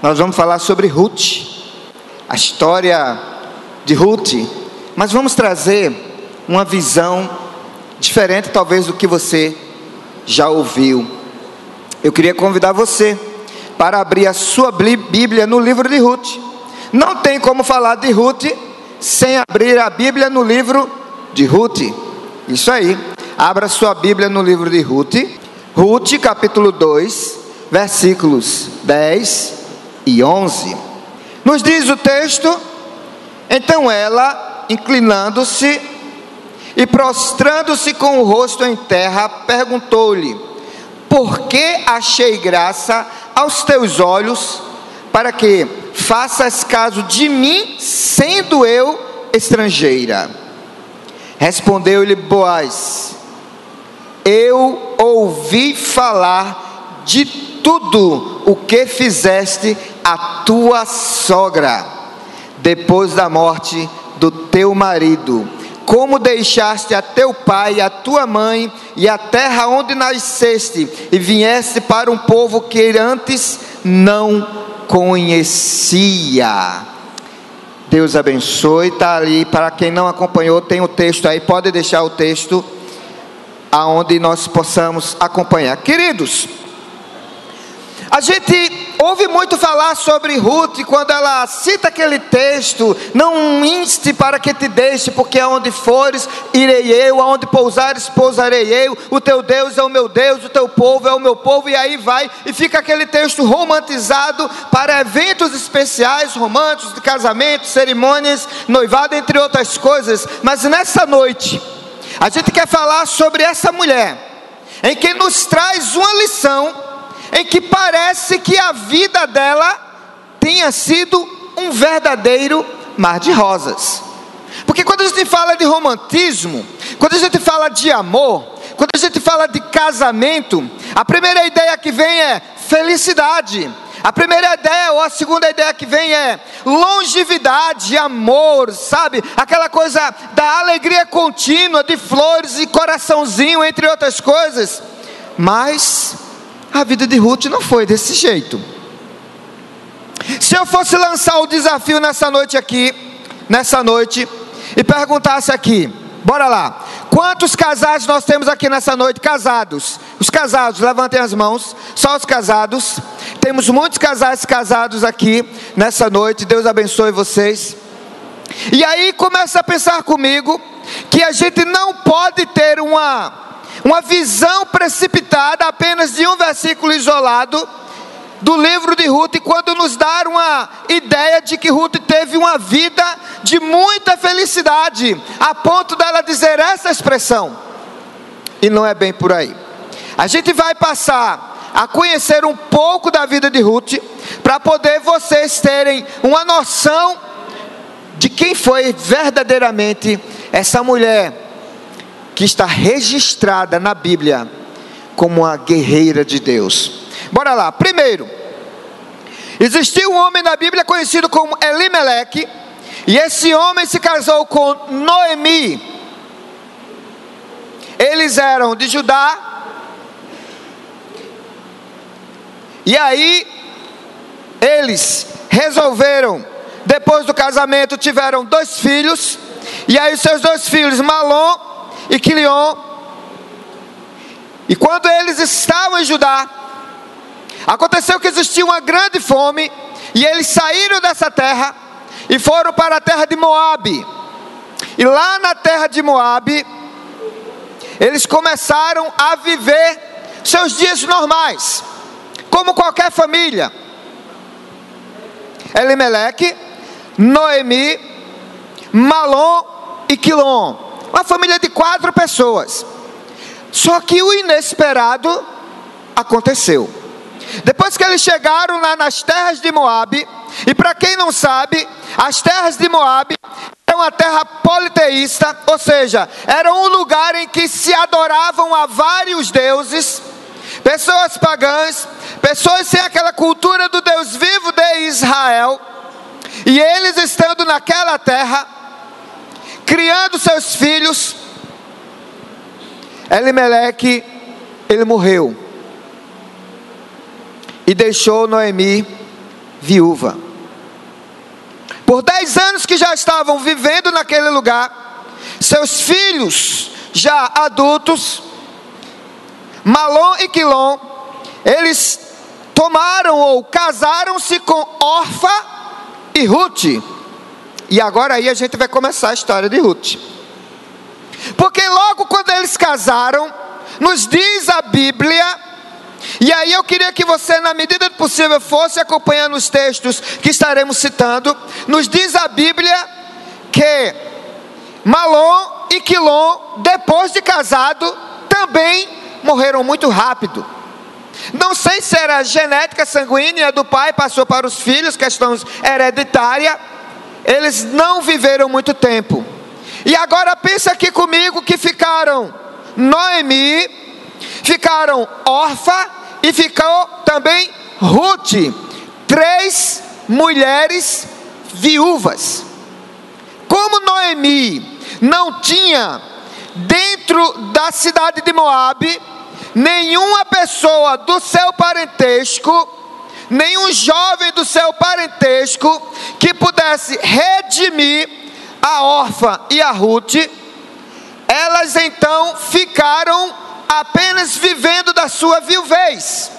Nós vamos falar sobre Ruth, a história de Ruth, mas vamos trazer uma visão diferente, talvez, do que você já ouviu. Eu queria convidar você para abrir a sua Bíblia no livro de Ruth. Não tem como falar de Ruth sem abrir a Bíblia no livro de Ruth. Isso aí. Abra sua Bíblia no livro de Ruth. Ruth, capítulo 2, versículos 10 e 11. Nos diz o texto: Então ela, inclinando-se e prostrando-se com o rosto em terra, perguntou-lhe: Por que achei graça aos teus olhos, para que faças caso de mim, sendo eu estrangeira? Respondeu-lhe Boaz: Eu ouvi falar de tudo o que fizeste a tua sogra, depois da morte do teu marido. Como deixaste a teu pai a tua mãe e a terra onde nasceste, e vieste para um povo que antes não conhecia. Deus abençoe, está ali. Para quem não acompanhou, tem o texto aí, pode deixar o texto aonde nós possamos acompanhar. Queridos, a gente ouve muito falar sobre Ruth quando ela cita aquele texto: Não inste para que te deixe, porque aonde fores, irei eu, aonde pousares, pousarei eu. O teu Deus é o meu Deus, o teu povo é o meu povo, e aí vai, e fica aquele texto romantizado para eventos especiais, românticos, de casamento, cerimônias, noivado, entre outras coisas. Mas nessa noite, a gente quer falar sobre essa mulher, em que nos traz uma lição em que parece que a vida dela tenha sido um verdadeiro mar de rosas. Porque quando a gente fala de romantismo, quando a gente fala de amor, quando a gente fala de casamento, a primeira ideia que vem é felicidade. A primeira ideia ou a segunda ideia que vem é longevidade, amor, sabe? Aquela coisa da alegria contínua, de flores e coraçãozinho, entre outras coisas. Mas a vida de Ruth não foi desse jeito. Se eu fosse lançar o desafio nessa noite aqui, nessa noite, e perguntasse aqui, bora lá, quantos casais nós temos aqui nessa noite? Casados. Os casados, levantem as mãos, só os casados. Temos muitos casais casados aqui nessa noite, Deus abençoe vocês. E aí começa a pensar comigo que a gente não pode ter uma uma visão precipitada apenas de um versículo isolado do livro de Ruth, quando nos dá uma ideia de que Ruth teve uma vida de muita felicidade, a ponto dela dizer essa expressão. E não é bem por aí. A gente vai passar a conhecer um pouco da vida de Ruth, para poder vocês terem uma noção de quem foi verdadeiramente essa mulher que está registrada na Bíblia como uma guerreira de Deus. Bora lá. Primeiro, existiu um homem na Bíblia conhecido como Elimeleque, e esse homem se casou com Noemi. Eles eram de Judá. E aí eles resolveram, depois do casamento, tiveram dois filhos. E aí seus dois filhos, Malom e Quilion. E quando eles estavam em Judá, aconteceu que existia uma grande fome, e eles saíram dessa terra e foram para a terra de Moabe. E lá na terra de Moabe, eles começaram a viver seus dias normais, como qualquer família. Elimeleque, Noemi, Malom e Quilom. Uma família de quatro pessoas. Só que o inesperado aconteceu. Depois que eles chegaram lá nas terras de Moabe, e para quem não sabe, as terras de Moabe eram uma terra politeísta, ou seja, era um lugar em que se adoravam a vários deuses, pessoas pagãs, pessoas sem aquela cultura do Deus vivo de Israel, e eles estando naquela terra, criando seus filhos, Elimeleque, ele morreu. E deixou Noemi viúva. Por dez anos que já estavam vivendo naquele lugar, seus filhos já adultos, Malom e Quilom, eles tomaram ou casaram-se com Orfa e Ruth. E agora aí a gente vai começar a história de Ruth. Porque logo quando eles casaram, nos diz a Bíblia, e aí eu queria que você, na medida do possível, fosse acompanhando os textos que estaremos citando. Nos diz a Bíblia que Malom e Quilom, depois de casado, também morreram muito rápido. Não sei se era genética sanguínea do pai, passou para os filhos, questão hereditária. Eles não viveram muito tempo. E agora pensa aqui comigo que ficaram Noemi, ficaram Orfa e ficou também Ruth, três mulheres viúvas. Como Noemi não tinha dentro da cidade de Moabe nenhuma pessoa do seu parentesco, nenhum jovem do seu parentesco que pudesse redimir a órfã e a Ruth, elas então ficaram apenas vivendo da sua viuvez.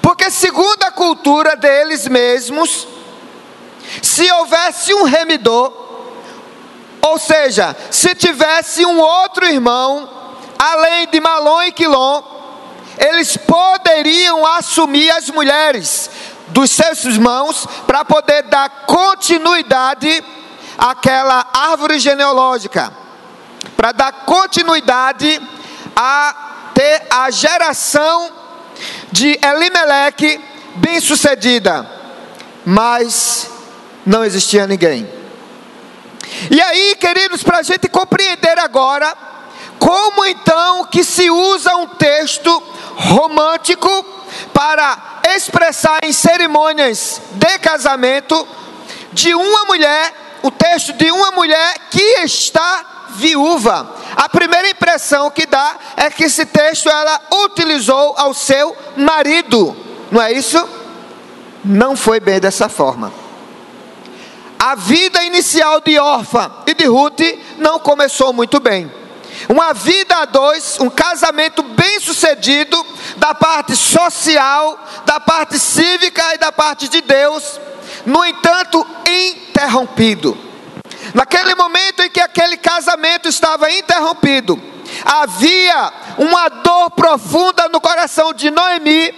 Porque, segundo a cultura deles mesmos, se houvesse um remidor, ou seja, se tivesse um outro irmão, além de Malom e Quilom, eles poderiam assumir as mulheres dos seus irmãos para poder dar continuidade àquela árvore genealógica, para dar continuidade a ter a geração de Elimeleque bem sucedida, mas não existia ninguém. E aí, queridos, para a gente compreender agora, como então que se usa um texto romântico para expressar em cerimônias de casamento de uma mulher, o texto de uma mulher que está viúva. A primeira impressão que dá é que esse texto ela utilizou ao seu marido, não é isso? Não foi bem dessa forma. A vida inicial de Orfa e de Ruth não começou muito bem. Uma vida a dois, um casamento bem sucedido, da parte social, da parte cívica e da parte de Deus, no entanto, interrompido. Naquele momento em que aquele casamento estava interrompido, havia uma dor profunda no coração de Noemi,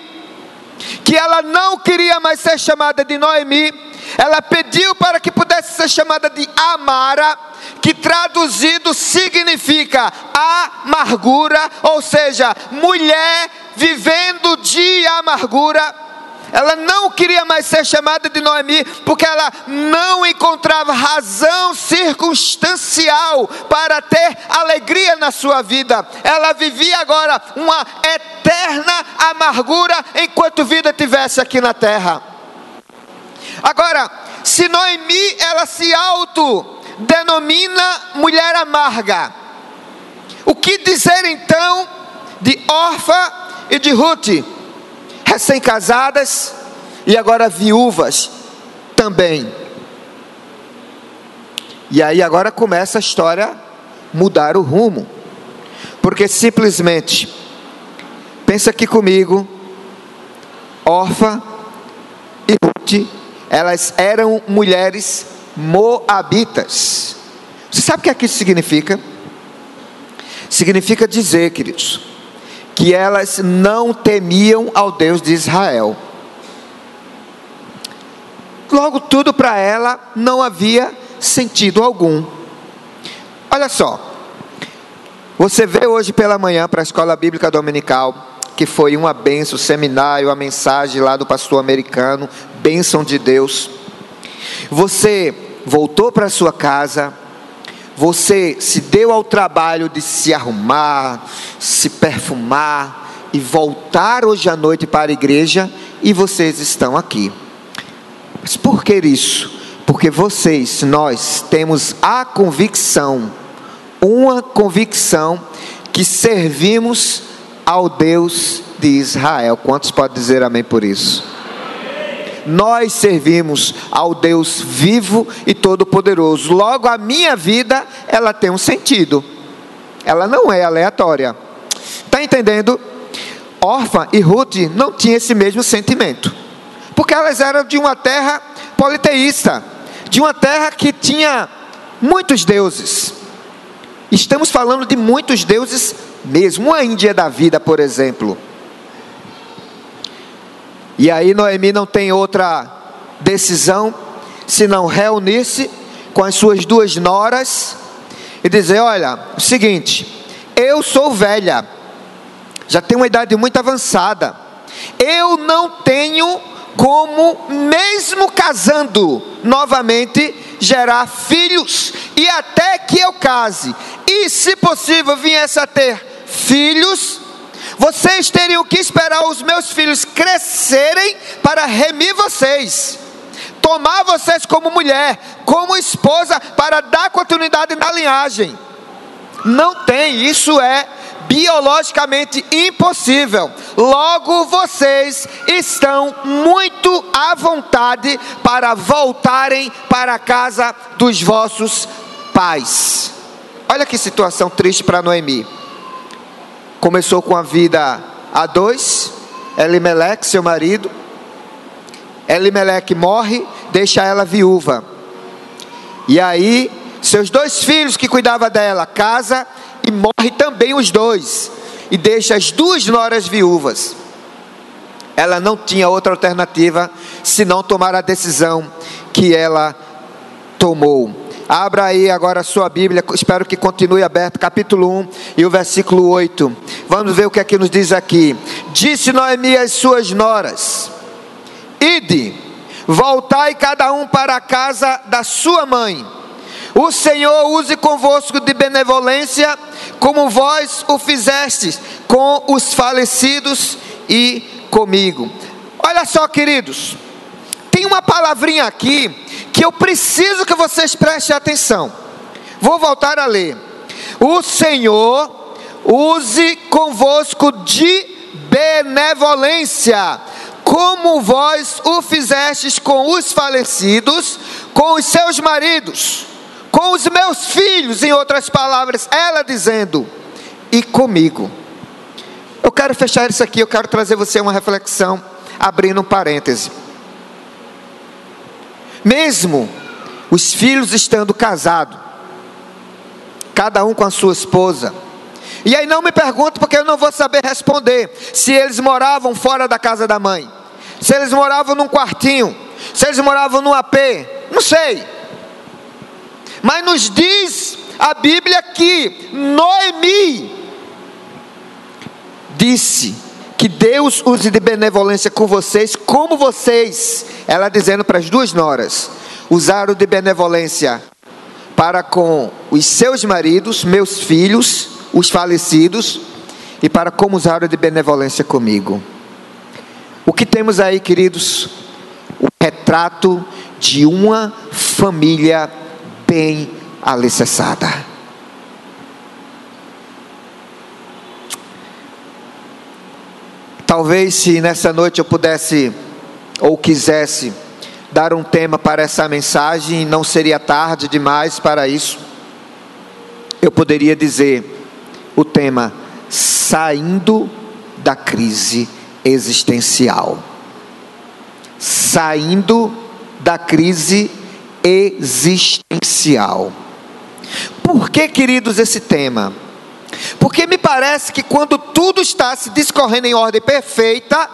que ela não queria mais ser chamada de Noemi, ela pediu para que pudesse ser chamada de Amara, que traduzido significa amargura, ou seja, mulher vivendo de amargura. Ela não queria mais ser chamada de Noemi, porque ela não encontrava razão circunstancial para ter alegria na sua vida. Ela vivia agora uma eterna amargura enquanto vida tivesse aqui na terra. Agora, se Noemi ela se auto denomina mulher amarga, o que dizer então de Orfa e de Ruth? recém-casadas e agora viúvas também. E aí agora começa a história mudar o rumo. Porque simplesmente pensa aqui comigo, Orfa e Ruth, elas eram mulheres moabitas. Você sabe o que, é que isso significa? Significa dizer, queridos, que elas não temiam ao Deus de Israel. Logo, tudo para ela não havia sentido algum. Olha só, você vê hoje pela manhã para a escola bíblica dominical, que foi uma benção, seminário, a mensagem lá do pastor americano, bênção de Deus. Você voltou para sua casa, você se deu ao trabalho de se arrumar, se perfumar e voltar hoje à noite para a igreja e vocês estão aqui. Mas por que isso? Porque vocês, nós, temos a convicção, uma convicção, que servimos ao Deus de Israel. Quantos podem dizer amém por isso? nós servimos ao Deus vivo e todo-poderoso. Logo, a minha vida, ela tem um sentido. Ela não é aleatória. Está entendendo? Orfa e Ruth não tinham esse mesmo sentimento. Porque elas eram de uma terra politeísta, de uma terra que tinha muitos deuses. Estamos falando de muitos deuses mesmo. A Índia da vida, por exemplo. E aí Noemi não tem outra decisão senão reunir-se com as suas duas noras e dizer: Olha, o seguinte, eu sou velha, já tenho uma idade muito avançada, eu não tenho como, mesmo casando novamente, gerar filhos, e até que eu case, e se possível viesse a ter filhos, vocês teriam que esperar os meus filhos crescerem para remir vocês, tomar vocês como mulher, como esposa, para dar continuidade na linhagem. Não tem, isso é biologicamente impossível. Logo, vocês estão muito à vontade para voltarem para a casa dos vossos pais. Olha que situação triste para Noemi. Começou com a vida a dois, Elimelec, seu marido. Elimelec morre, deixa ela viúva. E aí, seus dois filhos que cuidava dela, casa e morre também os dois, e deixa as duas noras viúvas. Ela não tinha outra alternativa senão tomar a decisão que ela tomou. Abra aí agora a sua Bíblia, espero que continue aberto, capítulo 1 e o versículo 8. Vamos ver o que é que nos diz aqui. Disse Noemi às suas noras: Ide, voltai cada um para a casa da sua mãe. O Senhor use convosco de benevolência como vós o fizestes com os falecidos e comigo. Olha só, queridos, tem uma palavrinha aqui que eu preciso que vocês prestem atenção. Vou voltar a ler. O Senhor use convosco de benevolência, como vós o fizestes com os falecidos, com os seus maridos com os meus filhos, em outras palavras, ela dizendo, e comigo. Eu quero fechar isso aqui, eu quero trazer você uma reflexão, abrindo um parêntese. Mesmo os filhos estando casados, cada um com a sua esposa, e aí não me pergunte, porque eu não vou saber responder se eles moravam fora da casa da mãe, se eles moravam num quartinho, se eles moravam num AP, não sei. Mas nos diz a Bíblia que Noemi disse que Deus use de benevolência com vocês, como vocês, ela dizendo para as duas noras, usaram de benevolência para com os seus maridos, meus filhos, os falecidos, e para como usaram de benevolência comigo. O que temos aí, queridos? O retrato de uma família bem alicerçada. Talvez se nessa noite eu pudesse ou quisesse dar um tema para essa mensagem, não seria tarde demais para isso. Eu poderia dizer o tema saindo da crise existencial. Saindo da crise existencial. Por que, queridos, esse tema? Porque me parece que quando tudo está se discorrendo em ordem perfeita,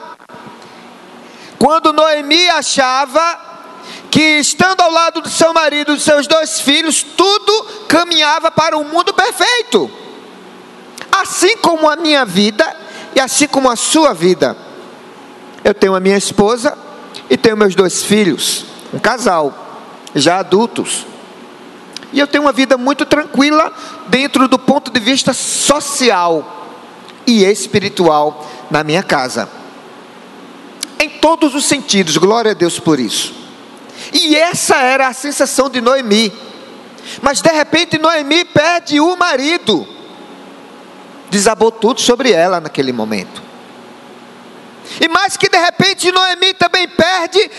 quando Noemi achava que estando ao lado do seu marido e dos seus dois filhos, tudo caminhava para um mundo perfeito. Assim como a minha vida e assim como a sua vida. Eu tenho a minha esposa e tenho meus dois filhos, um casal já adultos. E eu tenho uma vida muito tranquila dentro do ponto de vista social e espiritual na minha casa. Em todos os sentidos, glória a Deus por isso. E essa era a sensação de Noemi. Mas de repente Noemi perde o marido. Desabou tudo sobre ela naquele momento. E mais que de repente Noemi também perde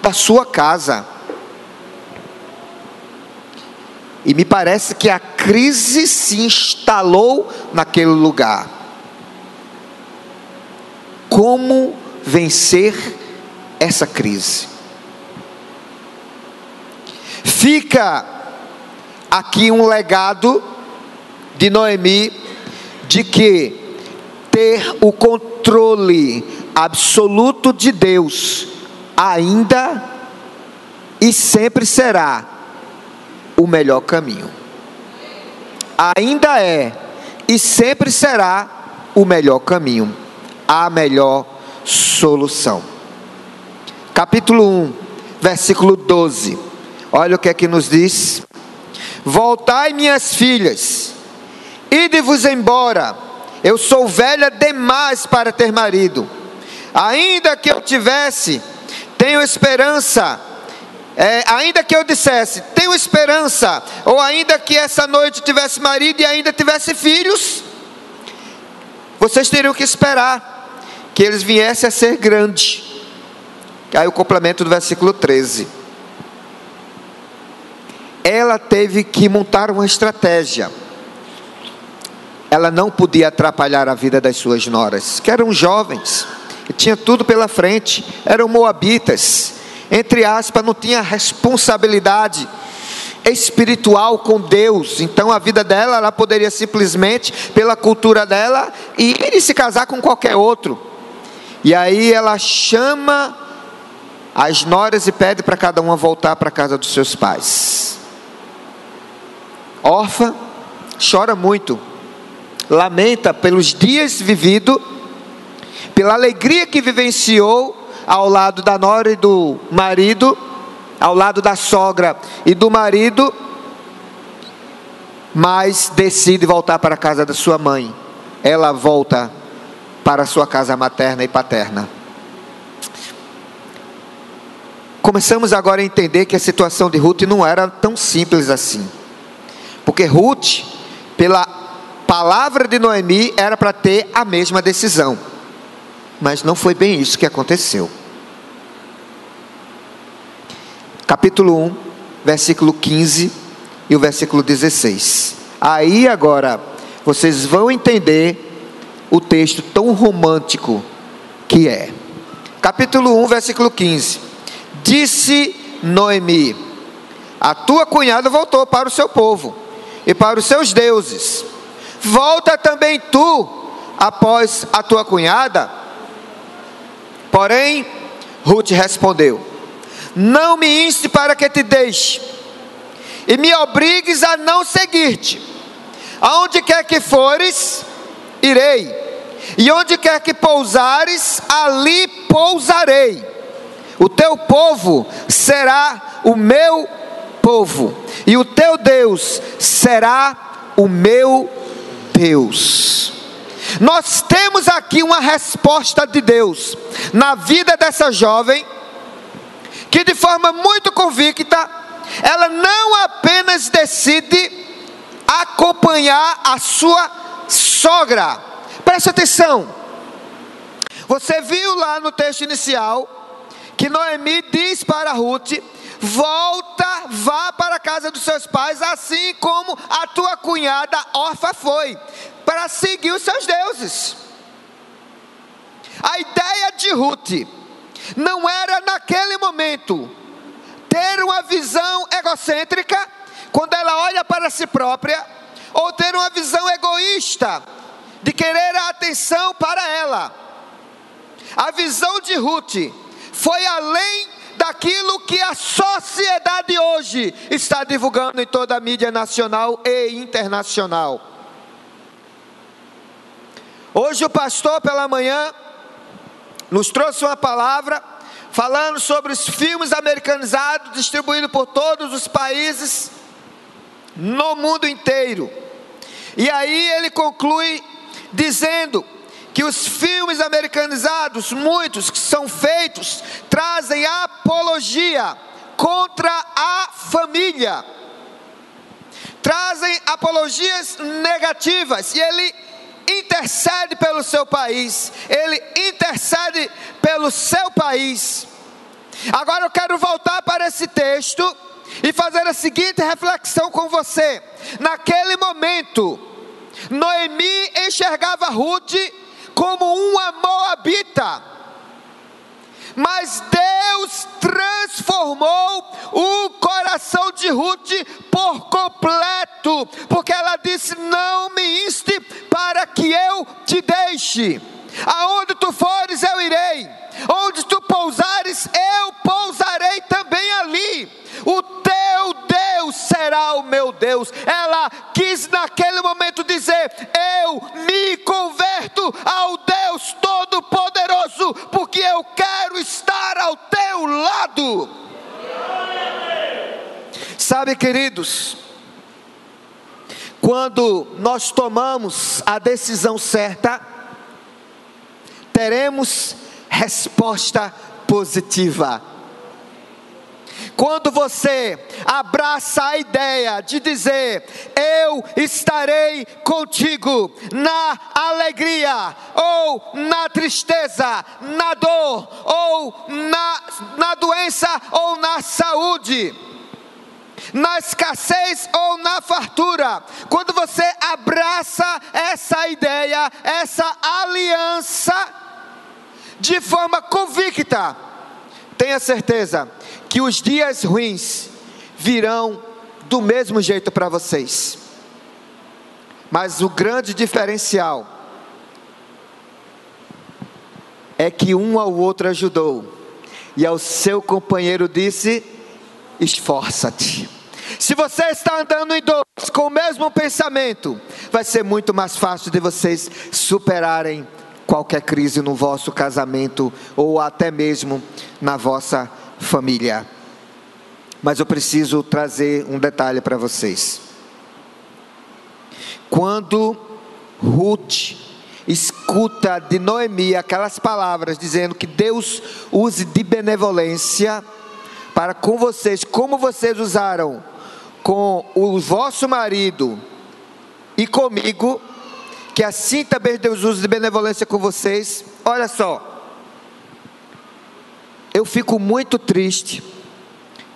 da sua casa. E me parece que a crise se instalou naquele lugar. Como vencer essa crise? Fica aqui um legado de Noemi de que ter o controle absoluto de Deus ainda e sempre será o melhor caminho. Ainda é e sempre será o melhor caminho, a melhor solução. Capítulo 1, versículo 12. Olha o que é que nos diz: Voltai, minhas filhas, ide-vos embora. Eu sou velha demais para ter marido. Ainda que eu tivesse, tenho esperança. É, ainda que eu dissesse, tenho esperança, ou ainda que essa noite tivesse marido e ainda tivesse filhos, vocês teriam que esperar que eles viessem a ser grandes. Aí o complemento do versículo 13 ela teve que montar uma estratégia. Ela não podia atrapalhar a vida das suas noras, que eram jovens, tinha tudo pela frente, eram moabitas, entre aspas, não tinha responsabilidade espiritual com Deus. Então a vida dela, ela poderia simplesmente, pela cultura dela, ir e se casar com qualquer outro. E aí ela chama as noras e pede para cada uma voltar para a casa dos seus pais órfã, chora muito, lamenta pelos dias vividos, pela alegria que vivenciou ao lado da nora e do marido, ao lado da sogra e do marido, mas decide voltar para a casa da sua mãe. Ela volta para a sua casa materna e paterna. Começamos agora a entender que a situação de Ruth não era tão simples assim. Porque Ruth, pela palavra de Noemi, era para ter a mesma decisão. Mas não foi bem isso que aconteceu. Capítulo 1, versículo 15 e o versículo 16. Aí agora vocês vão entender o texto tão romântico que é. Capítulo 1, versículo 15. Disse Noemi: A tua cunhada voltou para o seu povo e para os seus deuses. Volta também tu após a tua cunhada. Porém, Ruth respondeu: Não me inste para que te deixe, e me obrigues a não seguir-te. Aonde quer que fores, irei, e onde quer que pousares, ali pousarei. O teu povo será o meu povo, e o teu Deus será o meu Deus. Nós temos aqui uma resposta de Deus na vida dessa jovem, que de forma muito convicta, ela não apenas decide acompanhar a sua sogra. Preste atenção. Você viu lá no texto inicial que Noemi diz para Ruth volta, vá para a casa dos seus pais, assim como a tua cunhada órfã foi, para seguir os seus deuses. A ideia de Ruth não era naquele momento ter uma visão egocêntrica, quando ela olha para si própria, ou ter uma visão egoísta, de querer a atenção para ela. A visão de Ruth foi além daquilo que a sociedade hoje está divulgando em toda a mídia nacional e internacional. Hoje o pastor pela manhã nos trouxe uma palavra falando sobre os filmes americanizados distribuídos por todos os países no mundo inteiro. E aí ele conclui dizendo que os filmes americanizados, muitos que são feitos, trazem apologia contra a família, trazem apologias negativas, e ele intercede pelo seu país, ele intercede pelo seu país. Agora eu quero voltar para esse texto e fazer a seguinte reflexão com você. Naquele momento, Noemi enxergava Ruth como uma moabita. Mas Deus transformou o coração de Ruth por completo, porque ela disse: Não me inste para que eu te deixe. Aonde tu fores, eu irei. Onde tu pousares, eu pousarei também ali. O teu Deus será o meu Deus. Ela quis naquele momento dizer: Eu me converto ao Deus Todo-Poderoso, porque eu quero estar teu lado. Sabe, queridos, quando nós tomamos a decisão certa, teremos resposta positiva. Quando você abraça a ideia de dizer, eu estarei contigo na alegria, ou na tristeza, na dor, ou na, na doença, ou na saúde, na escassez ou na fartura, quando você abraça essa ideia, essa aliança, de forma convicta, tenha certeza que os dias ruins virão do mesmo jeito para vocês. Mas o grande diferencial é que um ao outro ajudou, e ao seu companheiro disse: esforça-te. Se você está andando em dois com o mesmo pensamento, vai ser muito mais fácil de vocês superarem qualquer crise no vosso casamento ou até mesmo na vossa família. Mas eu preciso trazer um detalhe para vocês. Quando Ruth escuta de Noemi aquelas palavras dizendo que Deus use de benevolência para com vocês, como vocês usaram com o vosso marido e comigo, que assim também Deus use de benevolência com vocês. Olha só, eu fico muito triste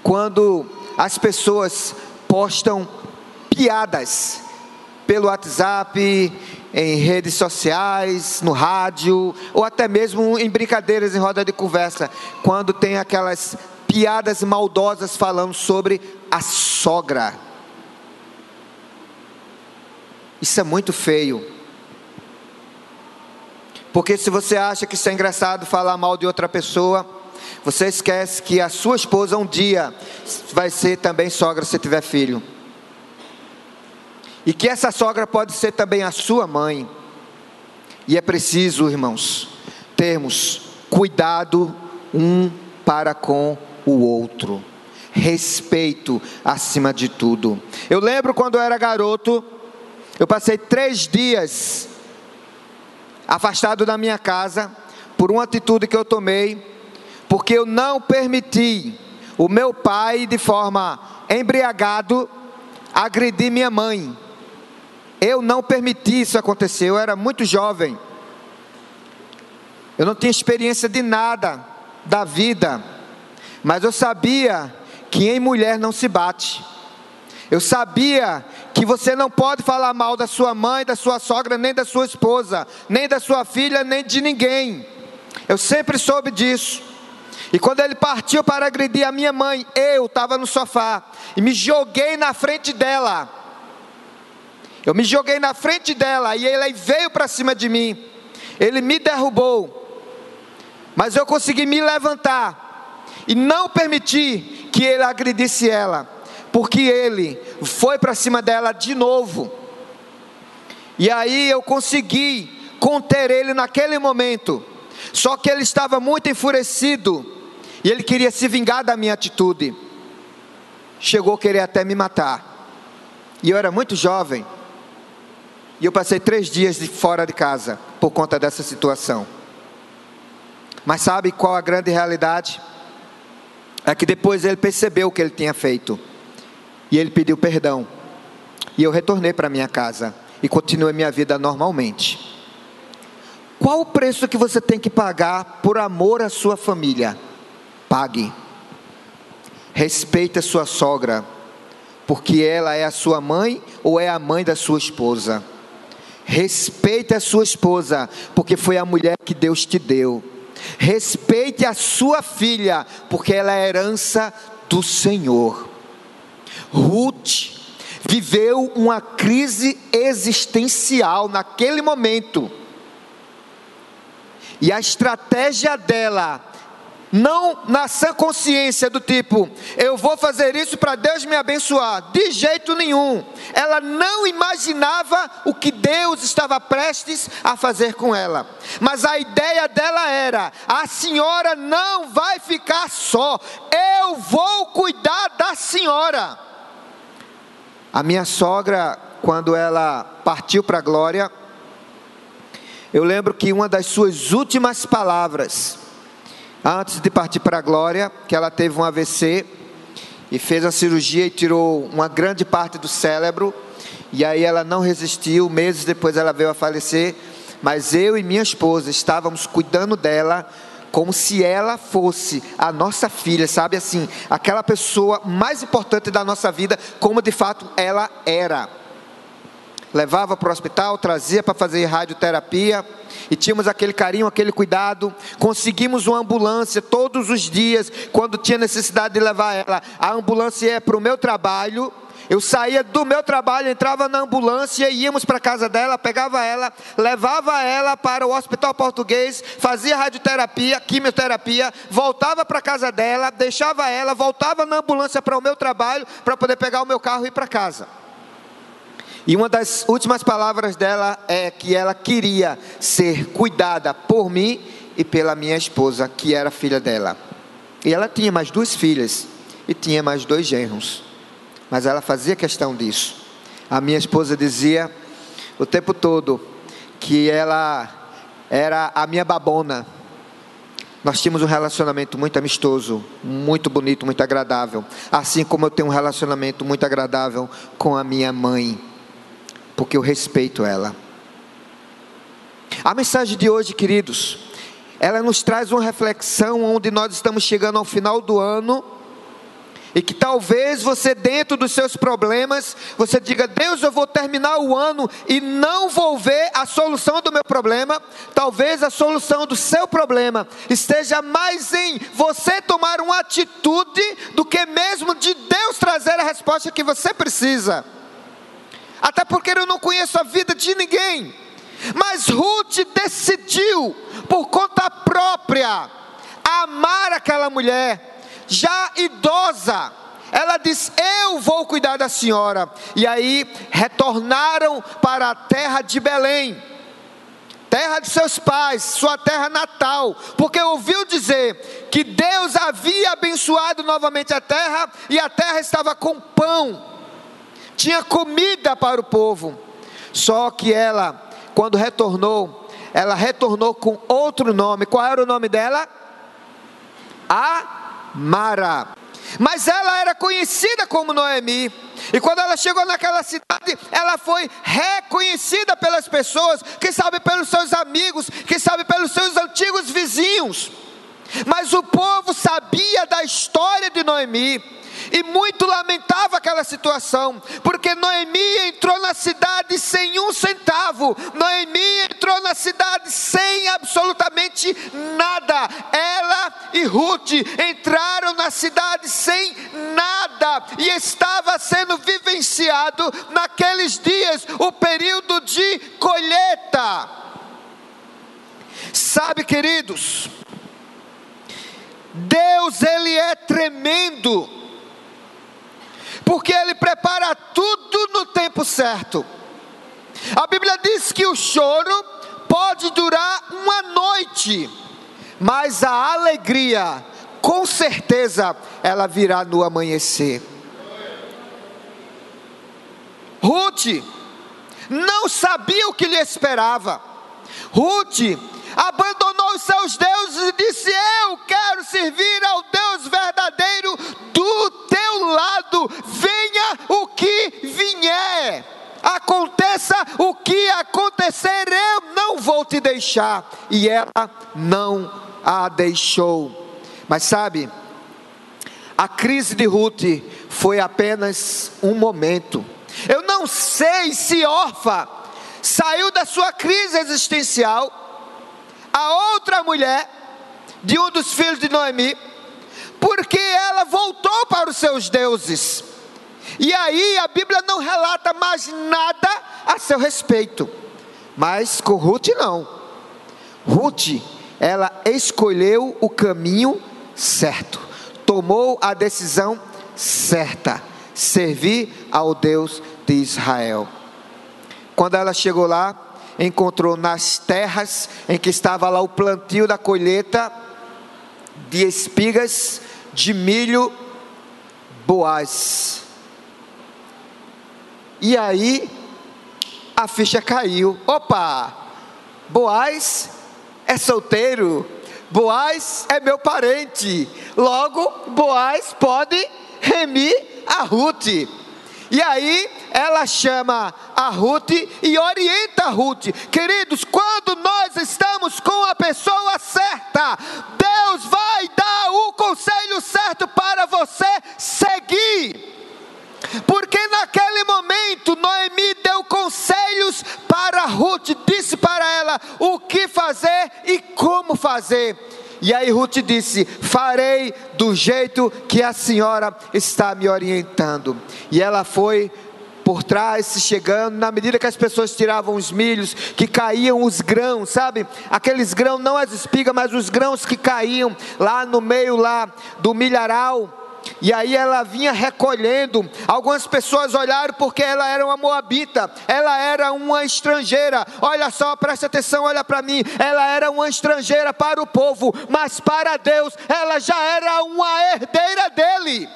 quando as pessoas postam piadas pelo WhatsApp, em redes sociais, no rádio, ou até mesmo em brincadeiras em roda de conversa, quando tem aquelas piadas maldosas falando sobre a sogra. Isso é muito feio. Porque se você acha que isso é engraçado falar mal de outra pessoa, você esquece que a sua esposa um dia vai ser também sogra se tiver filho. E que essa sogra pode ser também a sua mãe. E é preciso, irmãos, termos cuidado um para com o outro. Respeito acima de tudo. Eu lembro quando eu era garoto, eu passei três dias afastado da minha casa por uma atitude que eu tomei, porque eu não permiti o meu pai, de forma embriagado, agredir minha mãe. Eu não permiti isso acontecer, eu era muito jovem. Eu não tinha experiência de nada da vida, mas eu sabia que em mulher não se bate. Eu sabia que você não pode falar mal da sua mãe, da sua sogra, nem da sua esposa, nem da sua filha, nem de ninguém. Eu sempre soube disso. E quando ele partiu para agredir a minha mãe, eu estava no sofá e me joguei na frente dela. Eu me joguei na frente dela e ele veio para cima de mim. Ele me derrubou. Mas eu consegui me levantar e não permitir que ele agredisse ela porque ele foi para cima dela de novo. E aí eu consegui conter ele naquele momento. Só que ele estava muito enfurecido e ele queria se vingar da minha atitude. Chegou a querer até me matar. E eu era muito jovem. E eu passei três dias de fora de casa por conta dessa situação. Mas sabe qual a grande realidade? É que depois ele percebeu o que ele tinha feito. E ele pediu perdão. E eu retornei para minha casa e continuei minha vida normalmente. Qual o preço que você tem que pagar por amor à sua família? Pague. Respeite a sua sogra, porque ela é a sua mãe ou é a mãe da sua esposa. Respeite a sua esposa, porque foi a mulher que Deus te deu. Respeite a sua filha, porque ela é herança do Senhor. Ruth viveu uma crise existencial naquele momento. E a estratégia dela não na sã consciência do tipo, eu vou fazer isso para Deus me abençoar, de jeito nenhum. Ela não imaginava o que Deus estava prestes a fazer com ela, mas a ideia dela era: a senhora não vai ficar só, eu vou cuidar da senhora. A minha sogra, quando ela partiu para a glória, eu lembro que uma das suas últimas palavras, antes de partir para a glória, que ela teve um AVC e fez a cirurgia e tirou uma grande parte do cérebro, e aí ela não resistiu, meses depois ela veio a falecer, mas eu e minha esposa estávamos cuidando dela como se ela fosse a nossa filha, sabe assim, aquela pessoa mais importante da nossa vida, como de fato ela era levava para o hospital, trazia para fazer radioterapia, e tínhamos aquele carinho, aquele cuidado. Conseguimos uma ambulância todos os dias, quando tinha necessidade de levar ela. A ambulância ia para o meu trabalho. Eu saía do meu trabalho, entrava na ambulância, íamos para a casa dela, pegava ela, levava ela para o hospital português, fazia radioterapia, quimioterapia, voltava para a casa dela, deixava ela, voltava na ambulância para o meu trabalho, para poder pegar o meu carro e ir para casa. E uma das últimas palavras dela é que ela queria ser cuidada por mim e pela minha esposa, que era filha dela. E ela tinha mais duas filhas e tinha mais dois genros. Mas ela fazia questão disso. A minha esposa dizia o tempo todo que ela era a minha babona. Nós tínhamos um relacionamento muito amistoso, muito bonito, muito agradável. Assim como eu tenho um relacionamento muito agradável com a minha mãe porque eu respeito ela. A mensagem de hoje, queridos, ela nos traz uma reflexão onde nós estamos chegando ao final do ano e que talvez você dentro dos seus problemas, você diga: "Deus, eu vou terminar o ano e não vou ver a solução do meu problema". Talvez a solução do seu problema esteja mais em você tomar uma atitude do que mesmo de Deus trazer a resposta que você precisa até porque eu não conheço a vida de ninguém. Mas Ruth decidiu, por conta própria, amar aquela mulher, já idosa. Ela disse: Eu vou cuidar da senhora. E aí retornaram para a terra de Belém, terra de seus pais, sua terra natal, porque ouviu dizer que Deus havia abençoado novamente a terra e a terra estava com pão tinha comida para o povo. Só que ela, quando retornou, ela retornou com outro nome. Qual era o nome dela? Amara. Mas ela era conhecida como Noemi. E quando ela chegou naquela cidade, ela foi reconhecida pelas pessoas, quem sabe pelos seus amigos, quem sabe pelos seus antigos vizinhos. Mas o povo sabia da história de Noemi e muito lamentava aquela situação, porque Noemi entrou na cidade sem um centavo, Noemi entrou na cidade sem absolutamente nada, ela e Ruth entraram na cidade sem nada, e estava sendo vivenciado naqueles dias o período de colheita. Sabe, queridos, Deus ele é tremendo porque Ele prepara tudo no tempo certo. A Bíblia diz que o choro pode durar uma noite, mas a alegria, com certeza, ela virá no amanhecer. Ruth não sabia o que lhe esperava. Ruth abandonou os seus deuses e disse: Eu quero servir ao Deus verdadeiro do teu lado, venha o que vier. Aconteça o que acontecer, eu não vou te deixar. E ela não a deixou. Mas sabe, a crise de Ruth foi apenas um momento. Eu não sei se Orfa saiu da sua crise existencial, a outra mulher de um dos filhos de Noemi, porque ela voltou para os seus deuses. E aí a Bíblia não relata mais nada a seu respeito. Mas com Ruth não. Ruth, ela escolheu o caminho certo, tomou a decisão certa, servir ao Deus de Israel. Quando ela chegou lá, encontrou nas terras em que estava lá o plantio da colheita de espigas, de milho, Boaz. E aí a ficha caiu. Opa! Boaz é solteiro. Boaz é meu parente. Logo, Boaz pode remir a Ruth. E aí ela chama a Ruth e orienta a Ruth. Queridos, quando nós estamos com a pessoa certa, Deus vai dar o conselho certo para você seguir. Porque naquele momento Noemi deu conselhos para Ruth, disse para ela o que fazer e como fazer. E aí Ruth disse: Farei do jeito que a senhora está me orientando. E ela foi por trás, se chegando, na medida que as pessoas tiravam os milhos, que caíam os grãos, sabe? Aqueles grãos, não as espigas, mas os grãos que caíam lá no meio lá do milharal e aí ela vinha recolhendo. Algumas pessoas olharam porque ela era uma moabita, ela era uma estrangeira. Olha só, presta atenção, olha para mim. Ela era uma estrangeira para o povo, mas para Deus ela já era uma herdeira dele.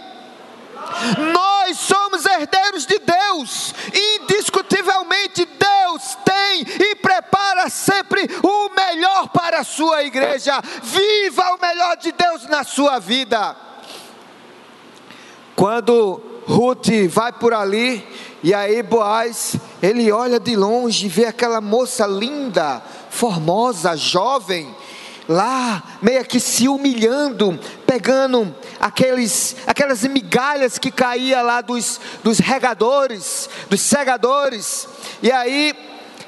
Nós somos herdeiros de Deus, indiscutivelmente Deus tem e prepara sempre o melhor para a sua igreja. Viva o melhor de Deus na sua vida. Quando Ruth vai por ali, e aí Boaz, ele olha de longe, vê aquela moça linda, formosa, jovem, lá, meio que se humilhando, pegando aqueles, aquelas migalhas que caía lá dos, dos regadores, dos segadores. E aí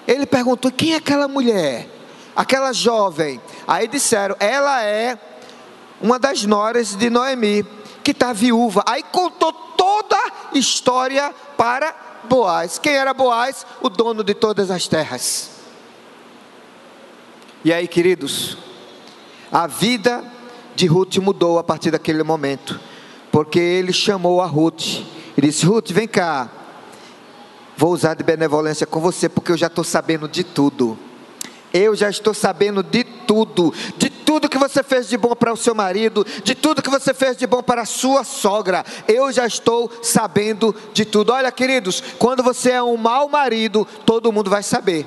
ele perguntou: quem é aquela mulher? Aquela jovem. Aí disseram: ela é uma das noras de Noemi que está viúva. Aí contou toda a história para Boaz. Quem era Boaz? O dono de todas as terras. E aí, queridos, a vida de Ruth mudou a partir daquele momento, porque ele chamou a Ruth e disse: Ruth, vem cá, vou usar de benevolência com você, porque eu já estou sabendo de tudo. Eu já estou sabendo de tudo, de tudo que você fez de bom para o seu marido, de tudo que você fez de bom para a sua sogra. Eu já estou sabendo de tudo. Olha, queridos, quando você é um mau marido, todo mundo vai saber.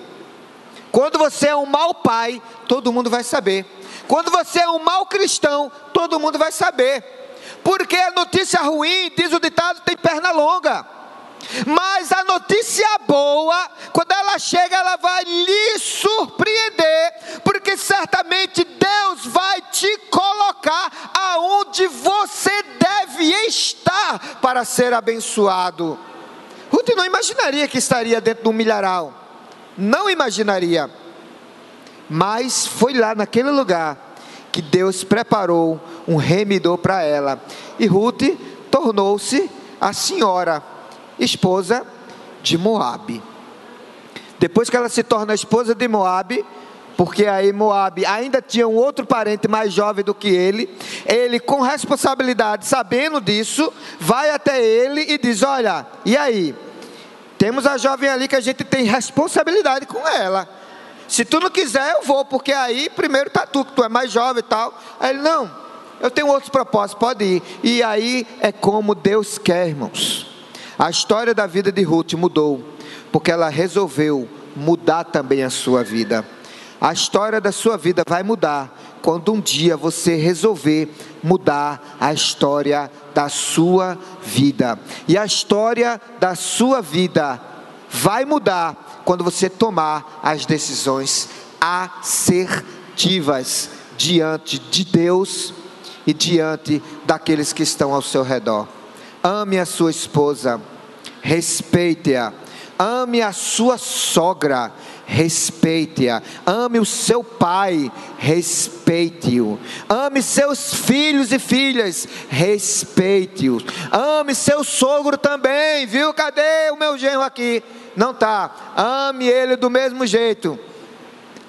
Quando você é um mau pai, todo mundo vai saber. Quando você é um mau cristão, todo mundo vai saber. Porque a notícia ruim, diz o ditado, tem perna longa. Mas a notícia boa, quando ela chega, ela vai lhe surpreender, porque certamente Deus vai te colocar aonde você deve estar para ser abençoado. Ruth não imaginaria que estaria dentro do milharal, não imaginaria, mas foi lá naquele lugar que Deus preparou um remidor para ela, e Ruth tornou-se a senhora esposa de Moabe. Depois que ela se torna esposa de Moabe, porque aí Moabe ainda tinha um outro parente mais jovem do que ele, ele com responsabilidade, sabendo disso, vai até ele e diz: "Olha, e aí? Temos a jovem ali que a gente tem responsabilidade com ela. Se tu não quiser, eu vou, porque aí primeiro tá tu, que tu é mais jovem e tal". Aí ele: "Não, eu tenho outros propósitos, pode ir". E aí é como Deus quer, irmãos. A história da vida de Ruth mudou, porque ela resolveu mudar também a sua vida. A história da sua vida vai mudar quando um dia você resolver mudar a história da sua vida. E a história da sua vida vai mudar quando você tomar as decisões assertivas diante de Deus e diante daqueles que estão ao seu redor. Ame a sua esposa, respeite-a. Ame a sua sogra, respeite-a. Ame o seu pai, respeite-o. Ame seus filhos e filhas, respeite-os. Ame seu sogro também, viu? Cadê o meu genro aqui? Não tá. Ame ele do mesmo jeito.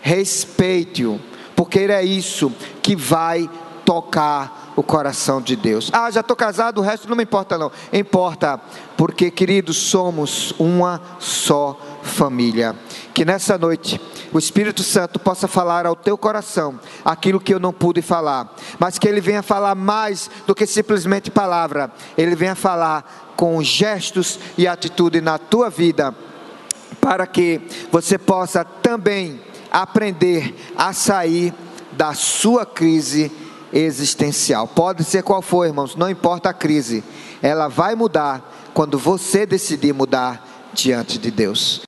Respeite-o, porque é isso que vai tocar o coração de Deus. Ah, já estou casado, o resto não me importa não. Importa, porque queridos, somos uma só família. Que nessa noite o Espírito Santo possa falar ao teu coração aquilo que eu não pude falar, mas que ele venha falar mais do que simplesmente palavra. Ele venha falar com gestos e atitude na tua vida, para que você possa também aprender a sair da sua crise existencial. Pode ser qual for, irmãos, não importa a crise, ela vai mudar quando você decidir mudar diante de Deus.